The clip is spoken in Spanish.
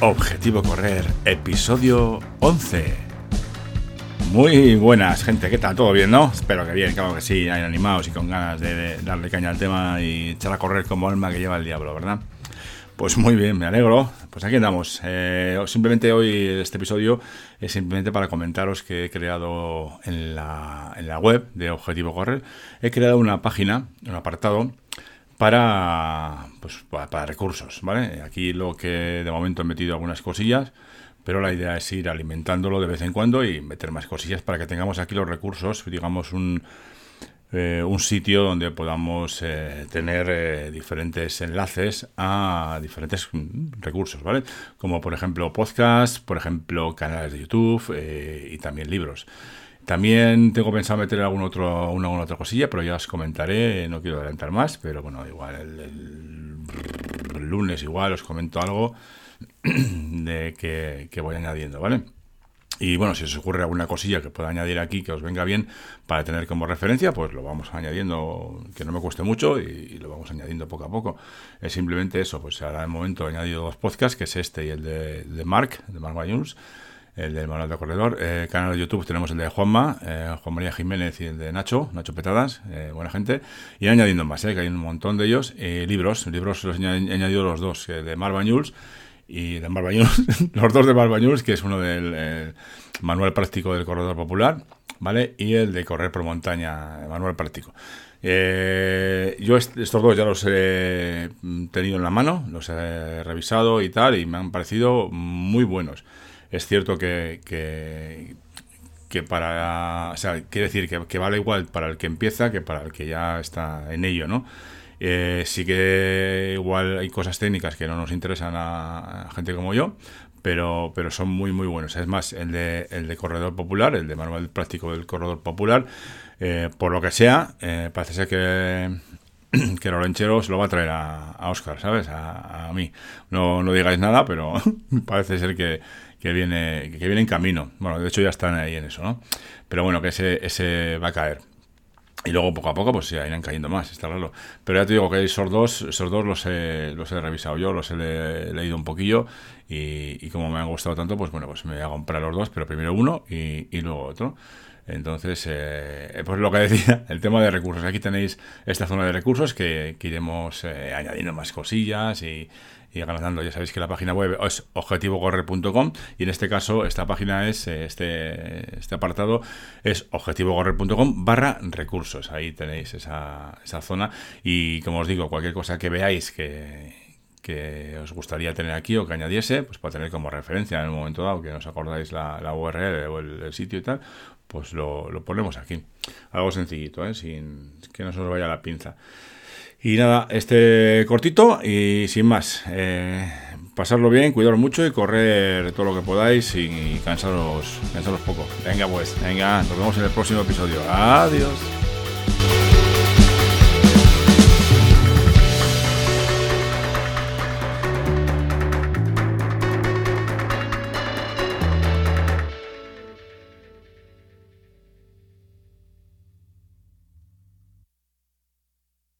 Objetivo Correr, episodio 11. Muy buenas, gente, ¿qué tal? ¿Todo bien, no? Espero que bien, claro que sí, animados y con ganas de, darle caña al tema y echar a correr como alma que lleva el diablo, ¿verdad? Pues muy bien, me alegro. Pues aquí andamos. Eh, simplemente hoy este episodio es simplemente para comentaros que he creado en la, en la web de Objetivo Correr. He creado una página, un apartado para, pues, para, recursos, ¿vale? Aquí lo que de momento he metido algunas cosillas, pero la idea es ir alimentándolo de vez en cuando y meter más cosillas para que tengamos aquí los recursos, digamos un, eh, un sitio donde podamos eh, tener eh, diferentes enlaces a diferentes recursos, ¿vale? Como por ejemplo podcast, por ejemplo canales de YouTube y también libros. También tengo pensado meter algún otro, una, alguna otra cosilla, pero ya os comentaré, no quiero adelantar más, pero bueno, igual el, lunes igual os comento algo de que, voy añadiendo, ¿vale? Y bueno, si os ocurre alguna cosilla que pueda añadir aquí que os venga bien para tener como referencia, pues lo vamos añadiendo, que no me cueste mucho y, lo vamos añadiendo poco a poco. Es simplemente eso, pues ahora de momento he añadido dos podcasts, que es este y el de, de Mark, de Mark Bayuns el del Manual de Corredor. Eh, canal de YouTube tenemos el de Juanma, eh, Juan María Jiménez y el de Nacho, Nacho Petadas, eh, buena gente. Y añadiendo más, que hay un montón de ellos. libros, libros los he añadido los dos, de Marbañuls y de Marbañuls, los dos de Marbañuls, que es uno del Manual Práctico del Corredor Popular, ¿vale? Y el de Correr por Montaña, Manual Práctico. yo estos dos ya los he tenido en la mano, los he revisado y tal, y me han parecido muy buenos. Es cierto que, que, para. O sea, quiere decir que, vale igual para el que empieza que para el que ya está en ello, ¿no? Eh, sí que igual hay cosas técnicas que no nos interesan a, gente como yo, pero, pero son muy, muy buenos. Es más, el de, el de corredor popular, el de manual práctico del corredor popular, eh, por lo que sea, eh, parece ser que, que Lorenchero lo va a traer a, Oscar, ¿sabes? A, a, mí. No, no digáis nada, pero parece ser que, que viene, que viene en camino. Bueno, de hecho ya están ahí en eso, ¿no? Pero bueno, que ese, ese va a caer. Y luego poco a poco pues ya irán cayendo más, está claro. Pero ya te digo que esos dos, esos dos los he, los he revisado yo, los he leído un poquillo y, como me han gustado tanto, pues bueno, pues me voy a comprar los dos, pero primero uno y, y luego otro. Entonces, eh, pues lo que decía, el tema de recursos. Aquí tenéis esta zona de recursos que, iremos eh, añadiendo más cosillas y, y agrandando. Ya sabéis que la página web es objetivocorrer.com y en este caso esta página es, eh, este, este apartado es objetivocorrer.com barra recursos. Ahí tenéis esa, esa zona y como os digo, cualquier cosa que veáis que, que os gustaría tener aquí o que añadiese, pues para tener como referencia en un momento dado que os acordáis la, URL o el, sitio y tal, pues lo, ponemos aquí. Algo sencillito, ¿eh? sin que no se os vaya la pinza. Y nada, este cortito y sin más. Eh, pasarlo bien, cuidaros mucho y correr todo lo que podáis y cansaros, cansaros poco. Venga pues, venga, nos vemos en el próximo episodio. Adiós.